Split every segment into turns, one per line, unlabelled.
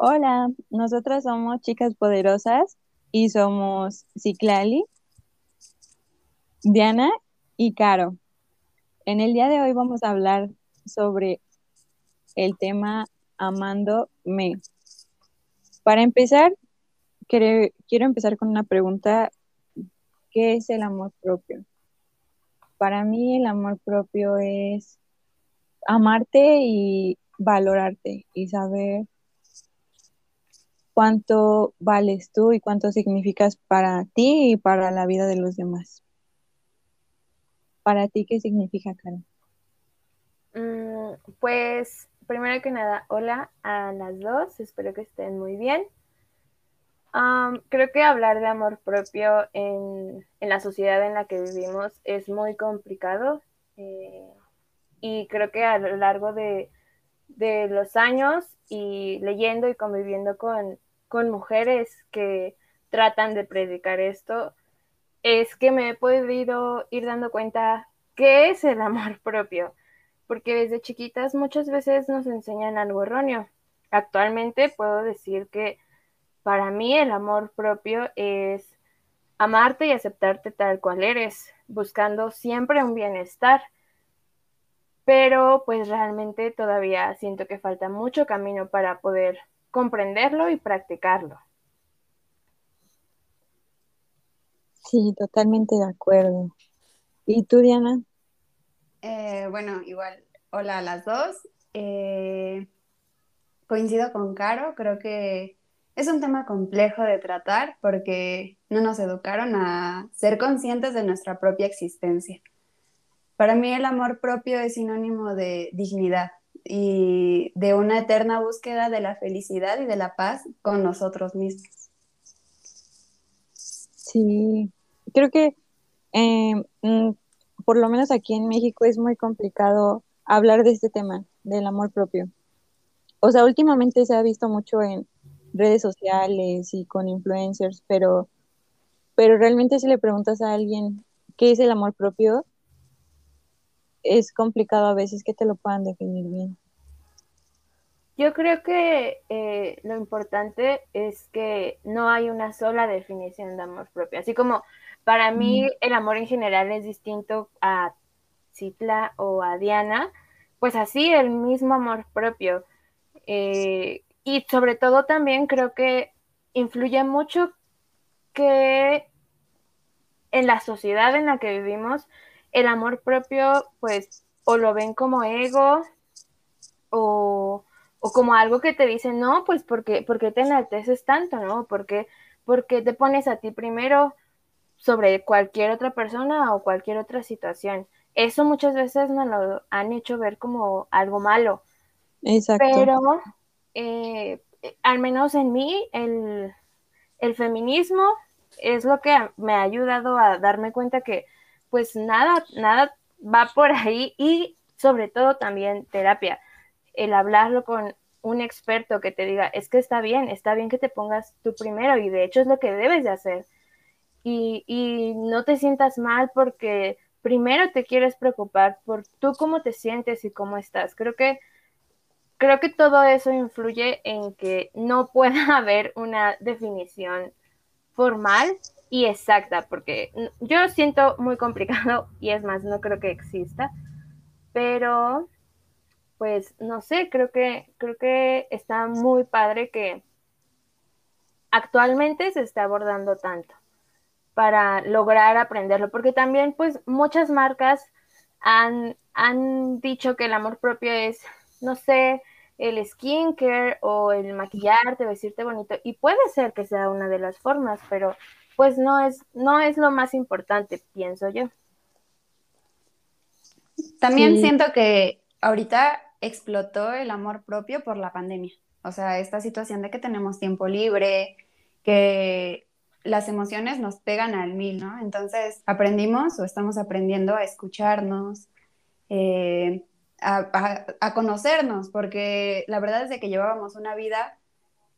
Hola, nosotras somos chicas poderosas y somos Ciclali, Diana y Caro. En el día de hoy vamos a hablar sobre el tema amándome. Para empezar, quiero, quiero empezar con una pregunta. ¿Qué es el amor propio? Para mí el amor propio es amarte y valorarte y saber cuánto vales tú y cuánto significas para ti y para la vida de los demás. ¿Para ti qué significa, Karen?
Mm, pues primero que nada, hola a las dos, espero que estén muy bien. creo que hablar de amor propio en, la sociedad en la que vivimos es muy complicado eh, y creo que a lo largo de, de los años y leyendo y conviviendo con, con mujeres que tratan de predicar esto, es que me he podido ir dando cuenta qué es el amor propio, porque desde chiquitas muchas veces nos enseñan algo erróneo. Actualmente puedo decir que para mí el amor propio es amarte y aceptarte tal cual eres, buscando siempre un bienestar. Pero pues realmente todavía siento que falta mucho camino para poder comprenderlo y practicarlo.
Sí, totalmente de acuerdo. ¿Y tú, Diana?
Eh, bueno, igual, hola a las dos. Eh, coincido con Caro, creo que es un tema complejo de tratar porque no nos educaron a ser conscientes de nuestra propia existencia. Para mí el amor propio es sinónimo de dignidad, y de una eterna búsqueda de la felicidad y de la paz con nosotros mismos.
Sí, creo que eh, mm, por lo menos aquí en México es muy complicado hablar de este tema, del amor propio. O sea, últimamente se ha visto mucho en redes sociales y con influencers, pero, pero realmente si le preguntas a alguien qué es el amor propio, es complicado a veces que te lo puedan definir bien.
Yo creo que eh, lo importante es que no hay una sola definición de amor propio. Así como para mí el amor en general es distinto a Citla o a Diana, pues así el mismo amor propio. Eh, y sobre todo también creo que influye mucho que en la sociedad en la que vivimos el amor propio, pues, o lo ven como ego, o, como algo que te dice, no, pues, porque, porque te enalteces tanto, ¿no? Porque, porque te pones a ti primero sobre cualquier otra persona o cualquier otra situación. Eso muchas veces nos lo han hecho ver como algo malo. Exacto. Pero eh, al menos en mí, el, el feminismo es lo que me ha ayudado a darme cuenta que pues nada, nada va por ahí y sobre todo también terapia, el hablarlo con un experto que te diga, es que está bien, está bien que te pongas tú primero y de hecho es lo que debes de hacer. Y, y no te sientas mal porque primero te quieres preocupar por tú cómo te sientes y cómo estás. Creo que creo que todo eso influye en que no pueda haber una definición formal y exacta, porque yo siento muy complicado y es más, no creo que exista, pero pues no sé, creo que creo que está muy padre que actualmente se está abordando tanto para lograr aprenderlo, porque también pues muchas marcas han, han dicho que el amor propio es, no sé, el skincare o el maquillarte, vestirte bonito, y puede ser que sea una de las formas, pero pues no es, no es lo más importante, pienso yo.
También siento que ahorita explotó el amor propio por la pandemia. O sea, esta situación de que tenemos tiempo libre, que las emociones nos pegan al mil, ¿no? Entonces aprendimos o estamos aprendiendo a escucharnos, eh, a, a, conocernos, porque la verdad es de que llevábamos una vida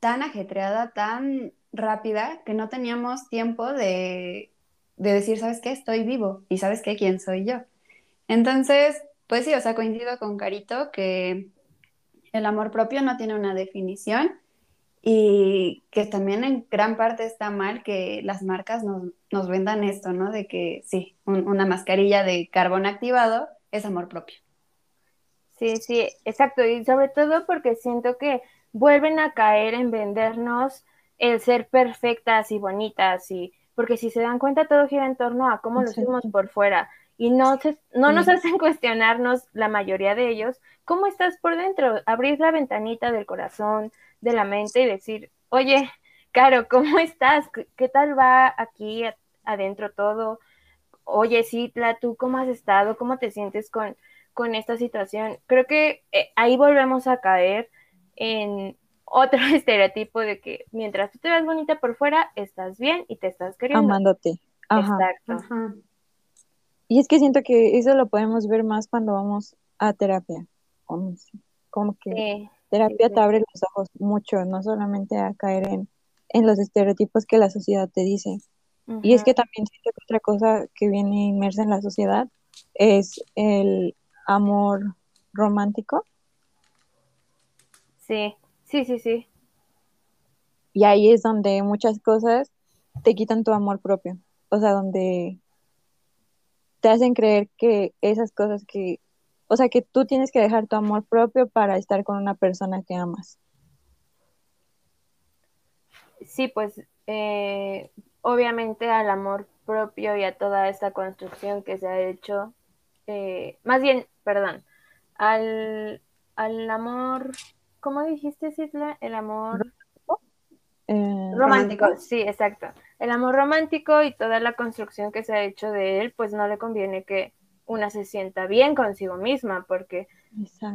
tan ajetreada, tan rápida que no teníamos tiempo de, decir, ¿sabes qué? Estoy vivo y ¿sabes qué? ¿Quién soy yo? Entonces, pues sí, o sea, coincido con Carito que el amor propio no tiene una definición y que también en gran parte está mal que las marcas nos, vendan esto, ¿no? De que sí, una mascarilla de carbón activado es amor propio.
Sí, sí, exacto. Y sobre todo porque siento que vuelven a caer en vendernos el ser perfectas y bonitas y porque si se dan cuenta todo gira en torno a cómo lo hacemos por fuera y no, no nos hacen cuestionarnos la mayoría de ellos cómo estás por dentro, abrir la ventanita del corazón, de la mente y decir, oye, Caro, ¿cómo estás? ¿Qué tal va aquí adentro todo? Oye, Citla, ¿tú cómo has estado? ¿Cómo te sientes con, con esta situación? Creo que eh, ahí volvemos a caer en otro estereotipo de que mientras tú te ves bonita por fuera, estás bien y te estás queriendo.
Amándote. Exacto. Y es que siento que eso lo podemos ver más cuando vamos a terapia. Como que Terapia te abre los ojos mucho, no solamente a caer en, los estereotipos que la sociedad te dice. Y es que también siento que otra cosa que viene inmersa en la sociedad es el amor romántico.
Sí, sí, sí, sí.
Y ahí es donde muchas cosas te quitan tu amor propio. O sea, donde te hacen creer que esas cosas que o sea, que tú tienes que dejar tu amor propio para estar con una persona que amas.
Sí, pues eh, obviamente al amor propio y a toda esta construcción que se ha hecho, eh, más bien, perdón, al, al amor, ¿cómo dijiste, Cisla? El amor
eh,
romántico, sí, exacto. El amor romántico y toda la construcción que se ha hecho de él, pues no le conviene que una se sienta bien consigo misma, porque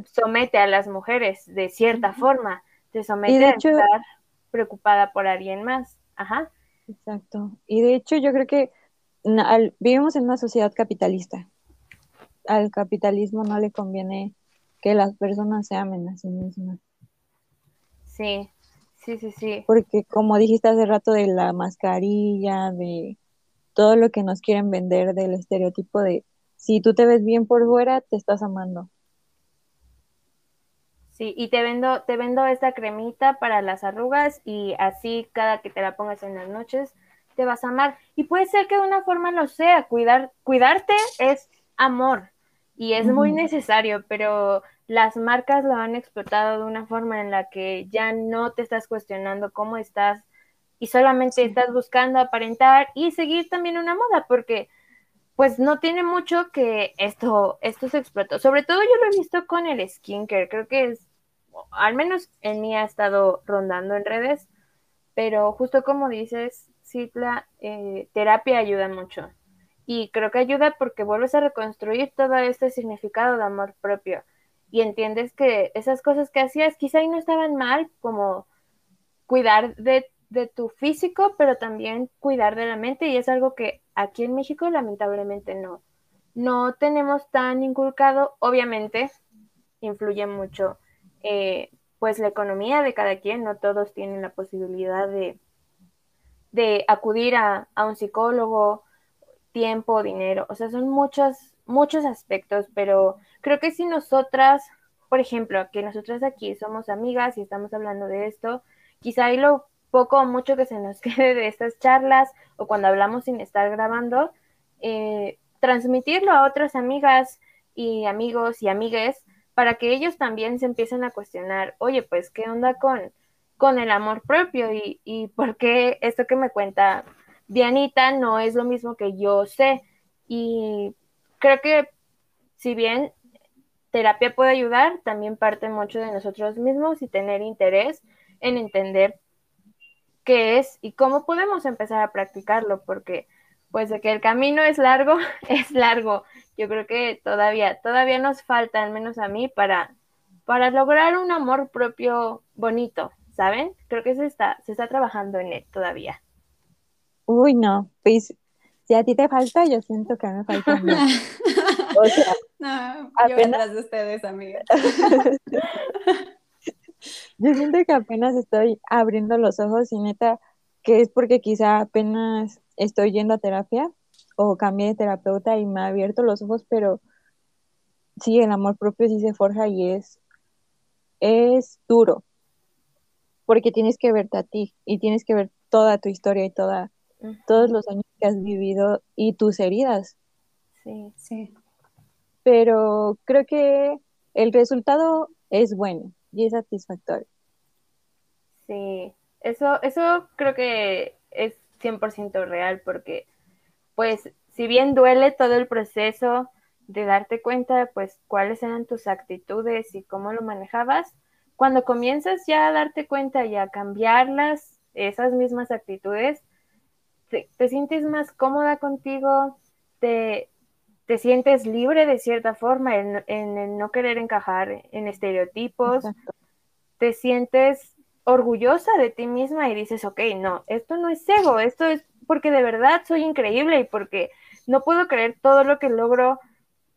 somete a las mujeres de cierta forma, te somete a estar preocupada por alguien más. Ajá.
Exacto. Y de hecho yo creo que vivimos en una sociedad capitalista. Al capitalismo no le conviene que las personas se amen a sí mismas.
Sí, sí, sí, sí.
Porque como dijiste hace rato de la mascarilla, de todo lo que nos quieren vender, del estereotipo de si tú te ves bien por fuera, te estás amando.
Sí, y te vendo, te vendo esta cremita para las arrugas y así cada que te la pongas en las noches te vas a amar. Y puede ser que de una forma lo sea, cuidar, cuidarte es amor y es muy necesario, pero las marcas lo han explotado de una forma en la que ya no te estás cuestionando cómo estás y solamente estás buscando aparentar y seguir también una moda, porque pues no tiene mucho que esto, esto se explotó. Sobre todo yo lo he visto con el skincare, creo que es, al menos en mí ha estado rondando en redes, pero justo como dices, sí, la eh, terapia ayuda mucho. Y creo que ayuda porque vuelves a reconstruir todo este significado de amor propio. Y entiendes que esas cosas que hacías quizá no estaban mal, como cuidar de tu físico, pero también cuidar de la mente y es algo que aquí en México lamentablemente no, no tenemos tan inculcado. Obviamente influye mucho eh, pues la economía de cada quien, no todos tienen la posibilidad de, de acudir a, a un psicólogo, tiempo, dinero, o sea, son muchos, muchos aspectos, pero creo que si nosotras, por ejemplo, que nosotras aquí somos amigas y estamos hablando de esto, quizá ahí lo poco o mucho que se nos quede de estas charlas o cuando hablamos sin estar grabando, eh, transmitirlo a otras amigas y amigos y amigues para que ellos también se empiecen a cuestionar, oye, pues, ¿qué onda con, con el amor propio? Y, y por qué esto que me cuenta Dianita no es lo mismo que yo sé. Y creo que si bien terapia puede ayudar, también parte mucho de nosotros mismos y tener interés en entender qué es y cómo podemos empezar a practicarlo, porque pues de que el camino es largo, es largo. Yo creo que todavía, todavía nos falta, al menos a mí, para, para lograr un amor propio bonito, ¿saben? Creo que se está, se está trabajando en él todavía.
Uy, no, pues si a ti te falta, yo siento que a mí me falta. o sea,
no, apenas de ustedes, amiga.
Yo siento que apenas estoy abriendo los ojos y neta, que es porque quizá apenas estoy yendo a terapia o cambié de terapeuta y me ha abierto los ojos, pero sí, el amor propio sí se forja y es, es duro. porque tienes que verte a ti y tienes que ver toda tu historia y toda, todos los años que has vivido y tus heridas.
Sí,
Sí.
Pero creo que el resultado es bueno y es satisfactorio.
sí. Eso, eso creo que es 100% real porque, pues, si bien duele todo el proceso de darte cuenta, pues, cuáles eran tus actitudes y cómo lo manejabas, cuando comienzas ya a darte cuenta y a cambiarlas, esas mismas actitudes, te, te sientes más cómoda contigo, te, te sientes libre de cierta forma en, en no querer encajar en estereotipos,
Exacto.
te sientes orgullosa de ti misma y dices, ok, no, esto no es ego, esto es porque de verdad soy increíble y porque no puedo creer todo lo que logro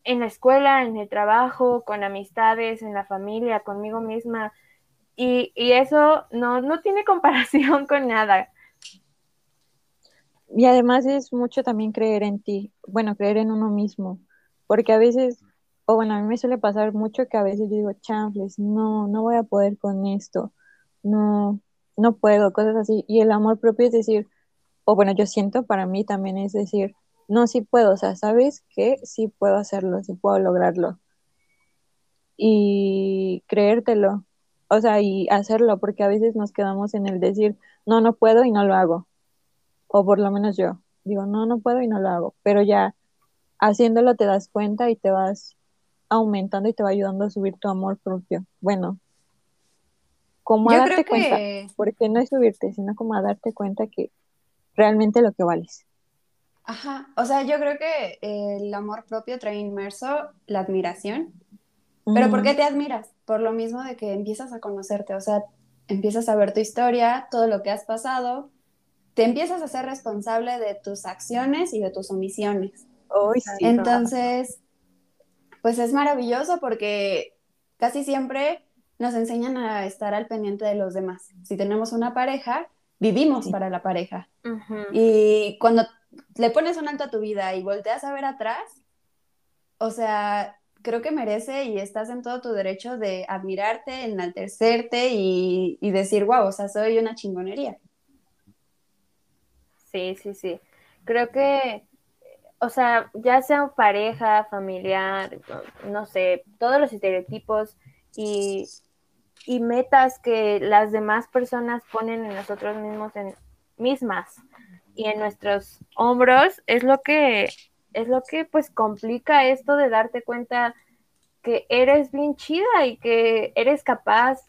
en la escuela, en el trabajo, con amistades, en la familia, conmigo misma. Y, y eso no, no tiene comparación con nada.
Y además es mucho también creer en ti, bueno, creer en uno mismo, porque a veces, o bueno, a mí me suele pasar mucho que a veces digo, chanfles, no, no voy a poder con esto, no, no puedo, cosas así. Y el amor propio es decir, o bueno, yo siento para mí también es decir, no, sí puedo, o sea, ¿sabes qué? Sí puedo hacerlo, sí puedo lograrlo. Y creértelo, o sea, y hacerlo, porque a veces nos quedamos en el decir, no, no puedo y no lo hago. O por lo menos yo, digo, no, no puedo y no lo hago. Pero ya haciéndolo te das cuenta y te vas aumentando y te va ayudando a subir tu amor propio. Bueno, como a darte cuenta,
que,
porque no es subirte, sino como a darte cuenta que realmente lo que vales.
ajá, o sea, yo creo que el amor propio trae inmerso la admiración. ¿Pero por qué te admiras? Por lo mismo de que empiezas a conocerte, o sea, empiezas a ver tu historia, todo lo que has pasado, te empiezas a ser responsable de tus acciones y de tus omisiones.
Hoy sí.
Entonces, pues es maravilloso porque casi siempre nos enseñan a estar al pendiente de los demás. Si tenemos una pareja, vivimos
Sí.
para la pareja. Y cuando le pones un alto a tu vida y volteas a ver atrás, o sea, creo que merece y estás en todo tu derecho de admirarte, enaltecerte y, y decir, wow, o sea, soy una chingonería.
Sí, sí, sí. Creo que, o sea, ya sea pareja, familiar, no sé, todos los estereotipos y, y metas que las demás personas ponen en nosotros mismos, en mismas y en nuestros hombros, es lo que, es lo que pues complica esto de darte cuenta que eres bien chida y que eres capaz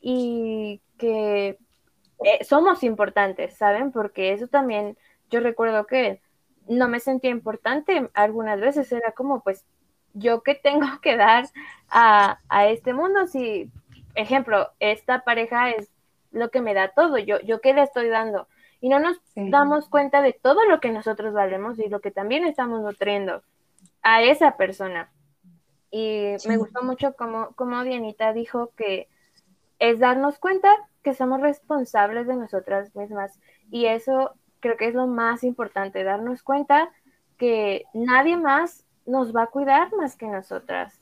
y que eh, somos importantes, ¿saben? Porque eso también, yo recuerdo que no me sentía importante algunas veces, era como, pues, yo qué tengo que dar a, a este mundo si, ejemplo, esta pareja es lo que me da todo, yo, yo qué le estoy dando. Y no nos
Sí.
damos cuenta de todo lo que nosotros valemos y lo que también estamos nutriendo a esa persona. Y
Sí.
me gustó mucho como, como Dianita dijo que es darnos cuenta que somos responsables de nosotras mismas. Y eso creo que es lo más importante, darnos cuenta que nadie más nos va a cuidar más que nosotras.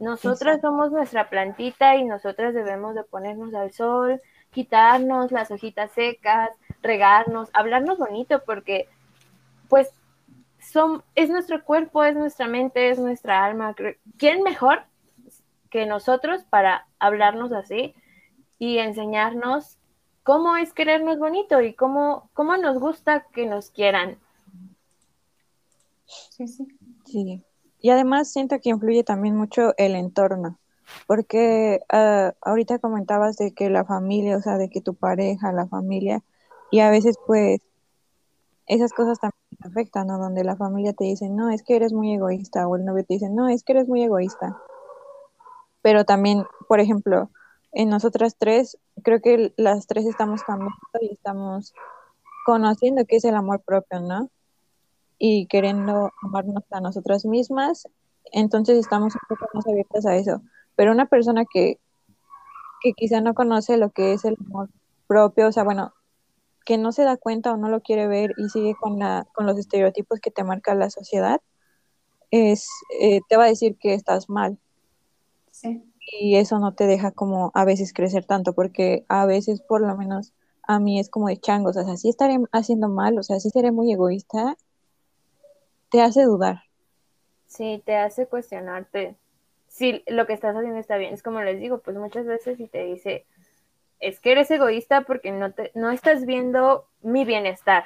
Nosotras somos nuestra plantita y nosotras debemos de ponernos al sol, quitarnos las hojitas secas, regarnos, hablarnos bonito, porque pues son, es nuestro cuerpo, es nuestra mente, es nuestra alma. ¿Quién mejor que nosotros para hablarnos así y enseñarnos cómo es querernos bonito y cómo, cómo nos gusta que nos quieran?
Sí, sí.
Sí. Y además siento que influye también mucho el entorno, porque ah, ahorita comentabas de que la familia, o sea, de que tu pareja, la familia, y a veces pues esas cosas también te afectan, ¿no? Donde la familia te dice, no, es que eres muy egoísta, o el novio te dice, no, es que eres muy egoísta. Pero también, por ejemplo, en nosotras tres, creo que las tres estamos cambiando y estamos conociendo qué es el amor propio, ¿no? y queriendo amarnos a nosotras mismas, entonces estamos un poco más abiertas a eso. Pero una persona que, que quizá no conoce lo que es el amor propio, o sea, bueno, que no se da cuenta o no lo quiere ver y sigue con, la, con los estereotipos que te marca la sociedad, es, eh, te va a decir que estás mal.
Sí.
Y eso no te deja como a veces crecer tanto, porque a veces por lo menos a mí es como de changos, o sea, sí estaré haciendo mal, o sea, sí seré muy egoísta, te hace dudar.
Sí, te hace cuestionarte si lo que estás haciendo está bien. Es como les digo, pues muchas veces si te dice, es que eres egoísta porque no, te, no estás viendo mi bienestar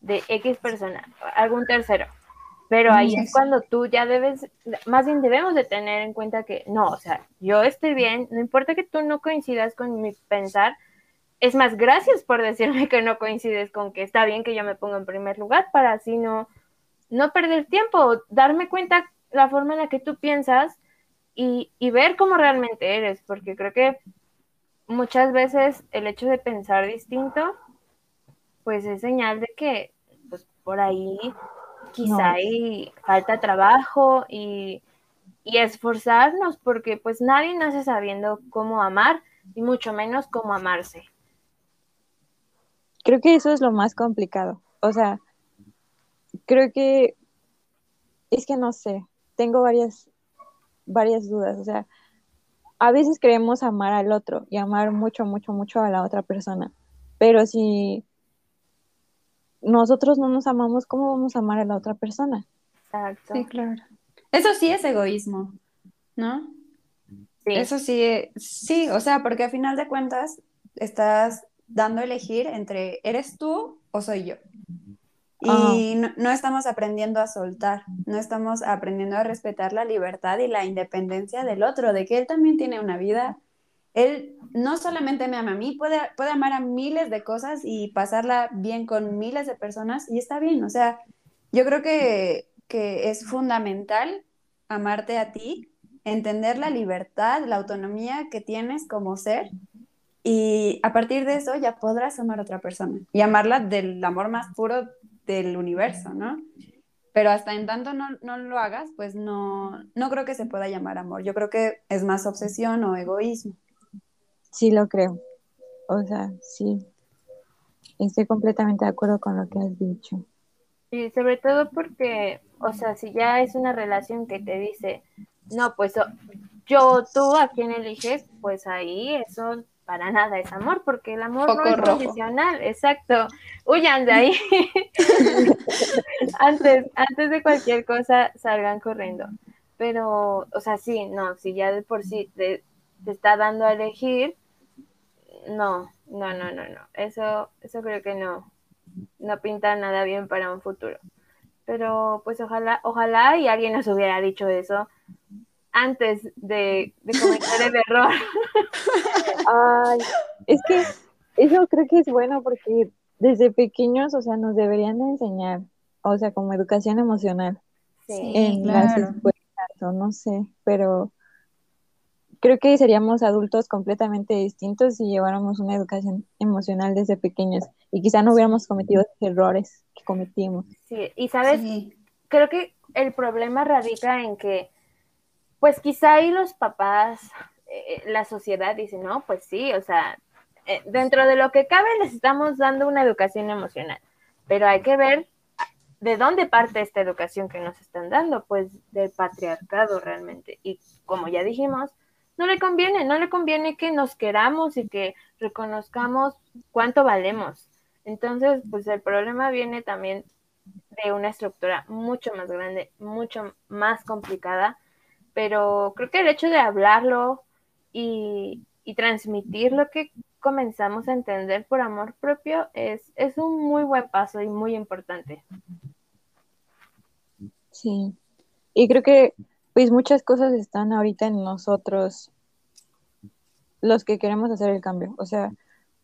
de X persona, algún tercero. Pero ahí es cuando tú ya debes, más bien debemos de tener en cuenta que no, o sea, yo estoy bien, no importa que tú no coincidas con mi pensar, es más, gracias por decirme que no coincides con que está bien que yo me ponga en primer lugar para así no, no perder tiempo, darme cuenta la forma en la que tú piensas y, y ver cómo realmente eres, porque creo que muchas veces el hecho de pensar distinto, pues es señal de que pues, por ahí quizá hay falta trabajo y, y, esforzarnos, porque pues nadie nace sabiendo cómo amar y mucho menos cómo amarse.
Creo que eso es lo más complicado. O sea, creo que es que no sé, tengo varias, varias dudas. O sea, a veces queremos amar al otro y amar mucho, mucho, mucho a la otra persona. Pero si nosotros no nos amamos, ¿cómo vamos a amar a la otra persona?
Exacto. Sí, claro. Eso sí es egoísmo, ¿no? Sí. Eso sí, sí, o sea, porque a final de cuentas estás dando a elegir entre eres tú o soy yo. Y no, estamos aprendiendo a soltar, no estamos aprendiendo a respetar la libertad y la independencia del otro, de que él también tiene una vida. Él no solamente me ama a mí, puede, puede amar a miles de cosas y pasarla bien con miles de personas y está bien. O sea, yo creo que, que es fundamental amarte a ti, entender la libertad, la autonomía que tienes como ser y a partir de eso ya podrás amar a otra persona y amarla del amor más puro del universo, ¿no? Pero hasta en tanto no, no, lo hagas, pues no, no creo que se pueda llamar amor. Yo creo que es más obsesión o egoísmo.
Sí, lo creo. O sea, sí. Estoy completamente de acuerdo con lo que has dicho.
Y sobre todo porque, o sea, si ya es una relación que te dice, no, pues yo, tú, a quién eliges, pues ahí eso para nada es amor, porque el amor no es condicional, exacto. Huyan de ahí. antes, antes de cualquier cosa, salgan corriendo. Pero, o sea, sí, no, si ya de por sí te, está dando a elegir, no, no, no, no, no. Eso, eso creo que no, no pinta nada bien para un futuro. Pero pues ojalá, ojalá y alguien nos hubiera dicho eso antes de, de cometer el error.
Ay, es que eso creo que es bueno porque desde pequeños, o sea, nos deberían de enseñar, o sea, como educación emocional en las escuelas, o no sé, pero creo que seríamos adultos completamente distintos si lleváramos una educación emocional desde pequeños y quizá no hubiéramos cometido errores que cometimos.
Sí, y sabes, creo que el problema radica en que pues quizá ahí los papás, eh, la sociedad dice, no, pues sí, o sea, eh, dentro de lo que cabe les estamos dando una educación emocional, pero hay que ver de dónde parte esta educación que nos están dando, pues del patriarcado realmente. Y como ya dijimos, no le conviene, no le conviene que nos queramos y que reconozcamos cuánto valemos. Entonces, pues el problema viene también de una estructura mucho más grande, mucho más complicada, pero creo que el hecho de hablarlo y, transmitir lo que comenzamos a entender por amor propio es, es un muy buen paso y muy importante.
Sí, y creo que pues muchas cosas están ahorita en nosotros, los que queremos hacer el cambio, o sea,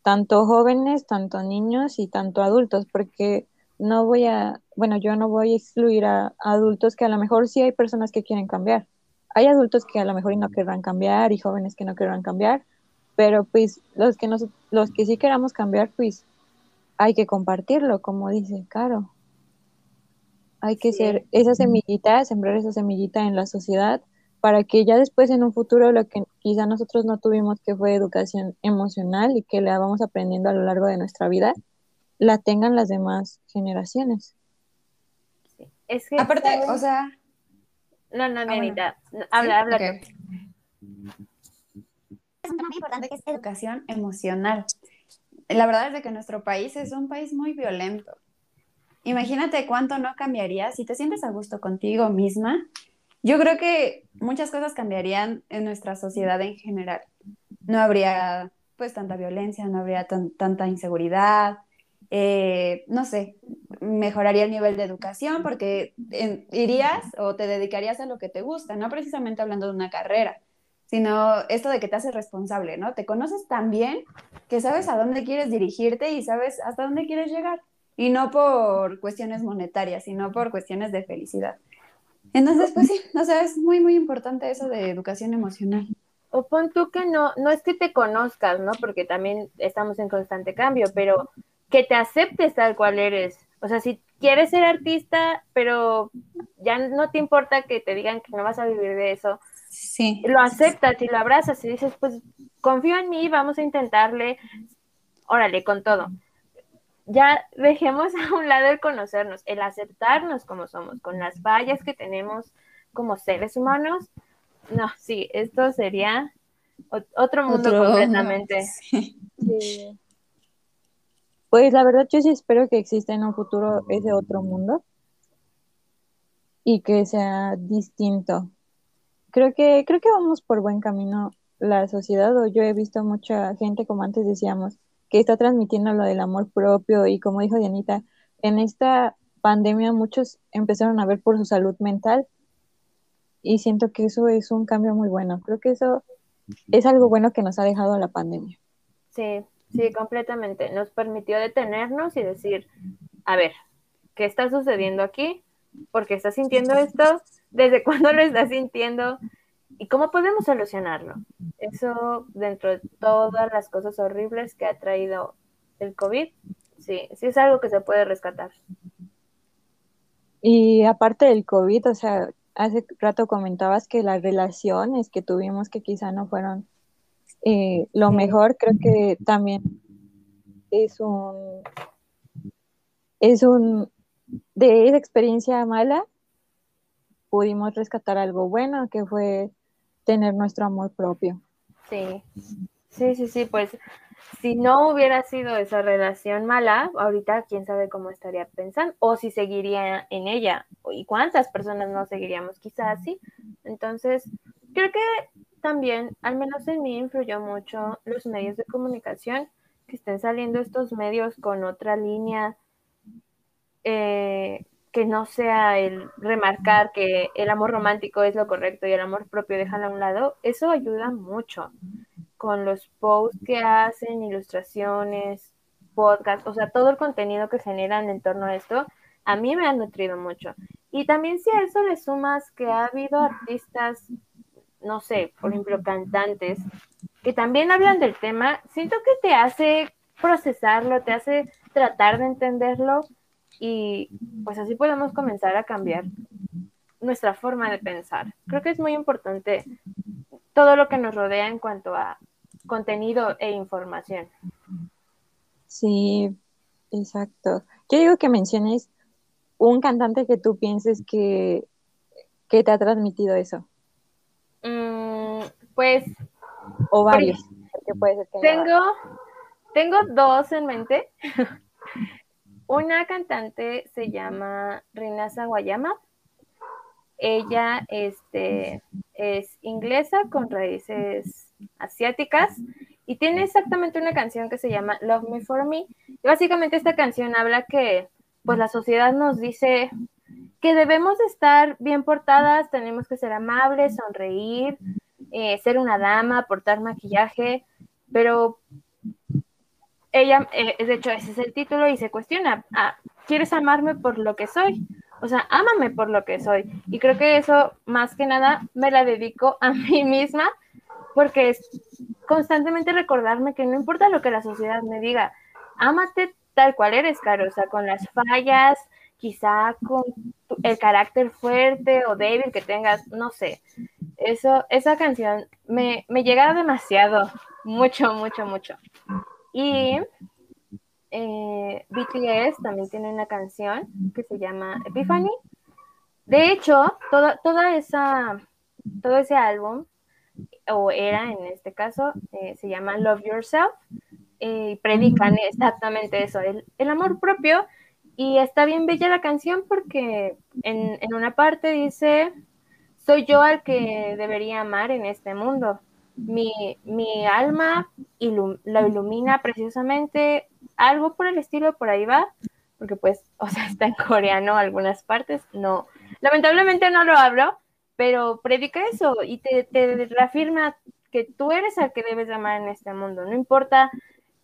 tanto jóvenes, tanto niños y tanto adultos, porque no voy a, bueno, yo no voy a excluir a adultos que a lo mejor sí hay personas que quieren cambiar, hay adultos que a lo mejor no querrán cambiar y jóvenes que no querrán cambiar, pero pues los que, nos, los que sí queramos cambiar, pues hay que compartirlo, como dice Caro. Hay que ser esa semillita, sembrar esa semillita en la sociedad para que ya después en un futuro lo que quizá nosotros no tuvimos que fue educación emocional y que la vamos aprendiendo a lo largo de nuestra vida, la tengan las demás generaciones.
Es que aparte, o sea,
no, no, ah, Habla, habla.
es un tema muy importante que es educación emocional. La verdad es de que nuestro país es un país muy violento. Imagínate cuánto no cambiaría si te sientes a gusto contigo misma. Yo creo que muchas cosas cambiarían en nuestra sociedad en general. No habría pues tanta violencia, no habría tanta inseguridad, eh, no sé, mejoraría el nivel de educación porque irías o te dedicarías a lo que te gusta, no precisamente hablando de una carrera, sino esto de que te haces responsable, ¿no? Te conoces tan bien que sabes a dónde quieres dirigirte y sabes hasta dónde quieres llegar. Y no por cuestiones monetarias, sino por cuestiones de felicidad. Entonces, pues sí, o sea, es muy, muy importante eso de educación emocional.
O pon tú que no, no es que te conozcas, ¿no? Porque también estamos en constante cambio, pero que te aceptes tal cual eres. O sea, si quieres ser artista, pero ya no te importa que te digan que no vas a vivir de eso, sí. lo aceptas y lo abrazas y dices, pues confío en mí, vamos a intentarle, órale, con todo. Ya dejemos a un lado el conocernos, el aceptarnos como somos, con las fallas que tenemos como seres humanos. No, sí, esto sería otro mundo completamente. Sí.
Pues la verdad yo sí espero que exista en un futuro ese otro mundo y que sea distinto. Creo que creo que vamos por buen camino la sociedad o yo he visto mucha gente como antes decíamos que está transmitiendo lo del amor propio y como dijo Dianita, en esta pandemia muchos empezaron a ver por su salud mental y siento que eso es un cambio muy bueno. Creo que eso es algo bueno que nos ha dejado la pandemia.
Sí, Sí, completamente. Nos permitió detenernos y decir, a ver, ¿qué está sucediendo aquí? ¿Por qué estás sintiendo esto? ¿Desde cuándo lo estás sintiendo? ¿Y cómo podemos solucionarlo? Eso dentro de todas las cosas horribles que ha traído el COVID, sí, sí es algo que se puede rescatar.
Y aparte del COVID, o sea, hace rato comentabas que las relaciones que tuvimos que quizá no fueron eh, lo mejor creo que también es un, es un, de esa experiencia mala, pudimos rescatar algo bueno, que fue tener nuestro amor propio.
Sí, sí, sí, sí, pues si no hubiera sido esa relación mala, ahorita quién sabe cómo estaría pensando, o si seguiría en ella, y cuántas personas no seguiríamos, quizás así. Entonces, creo que también, al menos en mí, influyó mucho los medios de comunicación, que estén saliendo estos medios con otra línea, eh, que no sea el remarcar que el amor romántico es lo correcto y el amor propio déjalo a un lado, eso ayuda mucho con los posts que hacen, ilustraciones, podcasts, o sea, todo el contenido que generan en torno a esto, a mí me ha nutrido mucho. Y también si a eso le sumas que ha habido artistas no sé, por ejemplo, cantantes que también hablan del tema, siento que te hace procesarlo, te hace tratar de entenderlo y pues así podemos comenzar a cambiar nuestra forma de pensar. Creo que es muy importante todo lo que nos rodea en cuanto a contenido e información.
Sí, exacto. Yo digo que menciones un cantante que tú pienses que, que te ha transmitido eso.
Mm, pues.
O varios.
tengo, tengo dos en mente. Una cantante se llama Rina Sawayama. Ella este, es inglesa con raíces asiáticas y tiene exactamente una canción que se llama Love Me For Me. Y básicamente esta canción habla que pues la sociedad nos dice que debemos estar bien portadas, tenemos que ser amables, sonreír, eh, ser una dama, portar maquillaje, pero ella, eh, de hecho, ese es el título y se cuestiona, ah, ¿quieres amarme por lo que soy? O sea, ámame por lo que soy. Y creo que eso, más que nada, me la dedico a mí misma, porque es constantemente recordarme que no importa lo que la sociedad me diga, ámate tal cual eres, Caro, o sea, con las fallas, quizá con el carácter fuerte o débil que tengas, no sé. Eso, esa canción me, me llega demasiado, mucho, mucho, mucho. Y eh, BTS también tiene una canción que se llama Epiphany. De hecho, toda, toda esa, todo ese álbum o era en este caso, eh, se llama Love Yourself, y predican exactamente eso, el, el, amor propio. Y está bien bella la canción porque en, en una parte dice, soy yo al que debería amar en este mundo. Mi, mi alma lo ilumina precisamente, algo por el estilo, por ahí va, porque pues, o sea, está en coreano algunas partes, no, lamentablemente no lo hablo, pero predica eso y te, te reafirma que tú eres el que debes amar en este mundo, no importa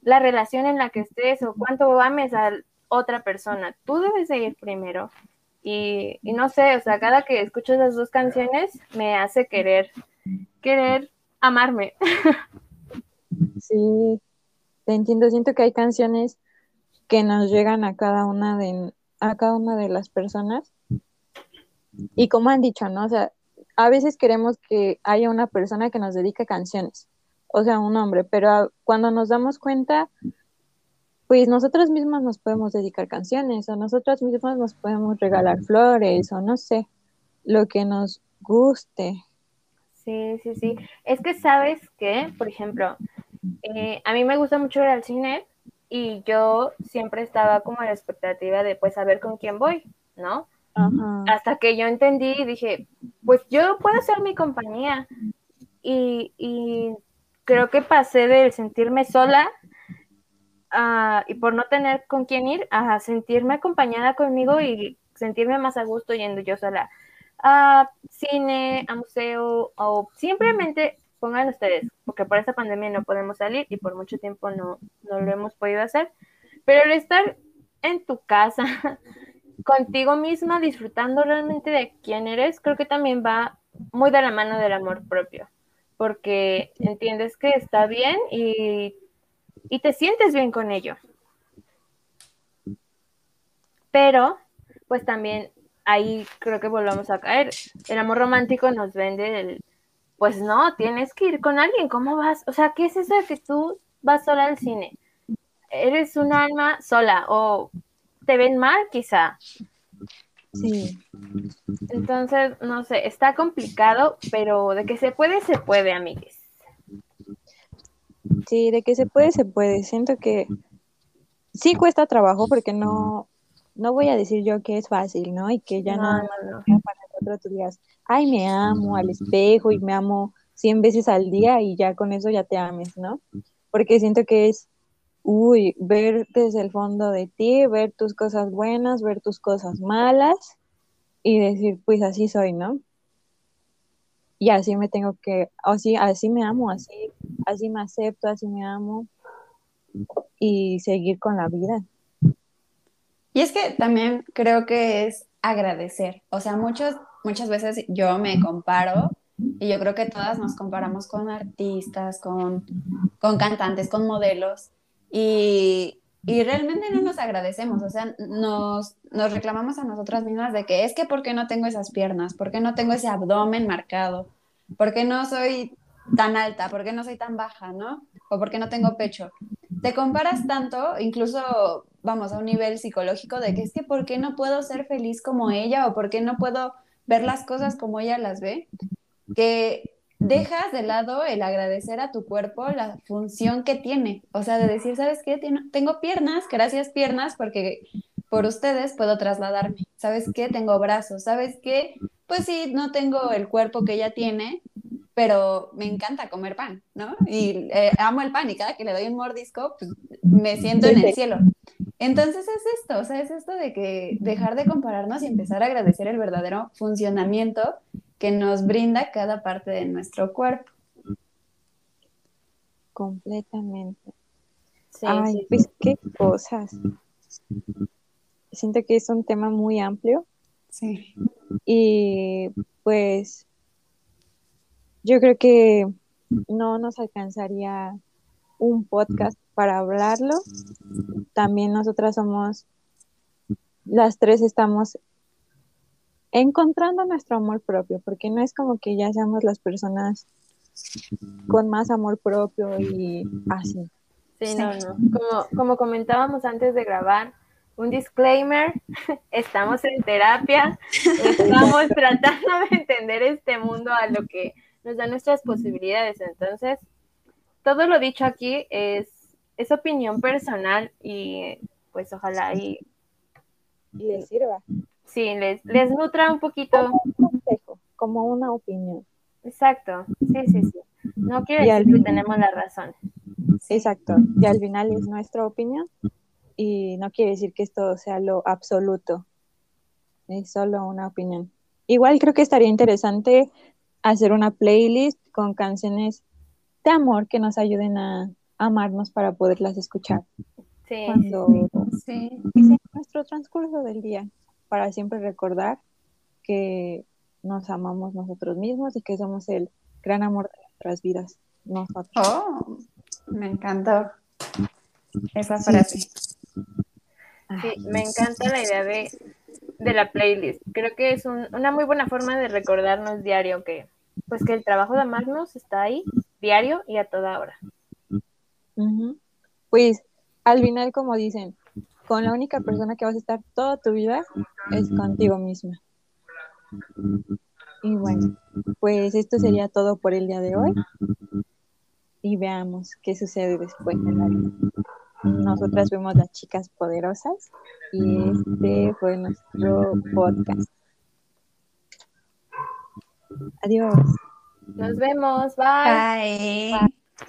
la relación en la que estés o cuánto ames a otra persona, tú debes de ir primero. Y, y, no sé, o sea, cada que escucho esas dos canciones me hace querer, querer amarme.
Sí, te entiendo, siento que hay canciones que nos llegan a cada una de, a cada una de las personas. Y como han dicho, ¿no? O sea, a veces queremos que haya una persona que nos dedique canciones, o sea, un hombre, pero cuando nos damos cuenta, pues nosotros mismos nos podemos dedicar canciones, o nosotros mismos nos podemos regalar flores, o no sé, lo que nos guste.
Sí, sí, sí. Es que sabes que, por ejemplo, eh, a mí me gusta mucho ir al cine y yo siempre estaba como a la expectativa de pues saber con quién voy, ¿no? Hasta que yo entendí y dije, pues yo puedo ser mi compañía. Y, y creo que pasé de sentirme sola y por no tener con quién ir a sentirme acompañada conmigo y sentirme más a gusto yendo yo sola a cine, a museo o simplemente pongan ustedes, porque por esta pandemia no podemos salir y por mucho tiempo no, no lo hemos podido hacer, pero el estar en tu casa contigo misma, disfrutando realmente de quién eres, creo que también va muy de la mano del amor propio, porque entiendes que está bien y, y te sientes bien con ello. Pero, pues también ahí creo que volvamos a caer. El amor romántico nos vende el, pues no, tienes que ir con alguien, ¿cómo vas? O sea, ¿qué es eso de que tú vas sola al cine? Eres un alma sola o te ven mal quizá.
Sí.
Entonces, no sé, está complicado, pero de que se puede, se puede, amigues.
Sí, de que se puede, se puede. Siento que sí cuesta trabajo porque no, no voy a decir yo que es fácil, ¿no? Y que ya no, no, no, para tú digas, ay, me amo al espejo y me amo 100 veces al día y ya con eso ya te ames, ¿no? Porque siento que es, uy, ver desde el fondo de ti, ver tus cosas buenas, ver tus cosas malas y decir, pues así soy, ¿no? Y así me tengo que, así, así me amo, así, así me acepto, así me amo y seguir con la vida.
Y es que también creo que es agradecer. O sea, muchos, muchas veces yo me comparo y yo creo que todas nos comparamos con artistas, con, con cantantes, con modelos y, y, realmente no nos agradecemos. O sea, nos, nos reclamamos a nosotras mismas de que es que ¿por qué no tengo esas piernas? ¿Por qué no tengo ese abdomen marcado? ¿Por qué no soy tan alta? ¿Por qué no soy tan baja? ¿No? ¿O por qué no tengo pecho? Te comparas tanto, incluso vamos, a un nivel psicológico de que es que ¿por qué no puedo ser feliz como ella o por qué no puedo ver las cosas como ella las ve? Que dejas de lado el agradecer a tu cuerpo la función que tiene. O sea, de decir, ¿sabes qué? Tengo piernas, gracias piernas, porque por ustedes puedo trasladarme. ¿Sabes qué? Tengo brazos. ¿Sabes qué? Pues sí, no tengo el cuerpo que ella tiene, pero me encanta comer pan, ¿no? Y eh, amo el pan y cada que le doy un mordisco, pues me siento en el cielo. Entonces es esto, o sea, es esto de que dejar de compararnos y empezar a agradecer el verdadero funcionamiento que nos brinda cada parte de nuestro cuerpo.
Completamente. Ay, pues qué cosas. Siento que es un tema muy amplio.
Sí.
Y pues yo creo que no nos alcanzaría un podcast para hablarlo. También nosotras somos, las tres estamos encontrando nuestro amor propio, porque no es como que ya seamos las personas con más amor propio y así.
Sí, no, no. Como, como comentábamos antes de grabar, un disclaimer, estamos en terapia, estamos tratando de entender este mundo a lo que nos da nuestras posibilidades. Entonces, todo lo dicho aquí es, es opinión personal y pues ojalá y,
les sirva.
Sí, les, les nutra un poquito.
Como un consejo, como una opinión.
Exacto, sí, sí, sí. No quiere decir que tenemos la razón.
Exacto, y al final es nuestra opinión y no quiere decir que esto sea lo absoluto, es solo una opinión. Igual creo que estaría interesante hacer una playlist con canciones de amor que nos ayuden a amarnos para poderlas escuchar.
Sí,
cuando sí. nuestro transcurso del día, para siempre recordar que nos amamos nosotros mismos y que somos el gran amor de nuestras vidas. Nosotros.
Oh, me encantó esa frase.
Sí, me encanta la idea de, de la playlist. Creo que es una muy buena forma de recordarnos diario que, pues que el trabajo de amarnos está ahí, diario y a toda hora.
Pues al final, como dicen, con la única persona que vas a estar toda tu vida es contigo misma. Y bueno, pues esto sería todo por el día de hoy. Y veamos qué sucede después de la vida. Nosotras vemos las chicas poderosas y este fue nuestro podcast. Adiós.
Nos vemos. Bye.
Bye.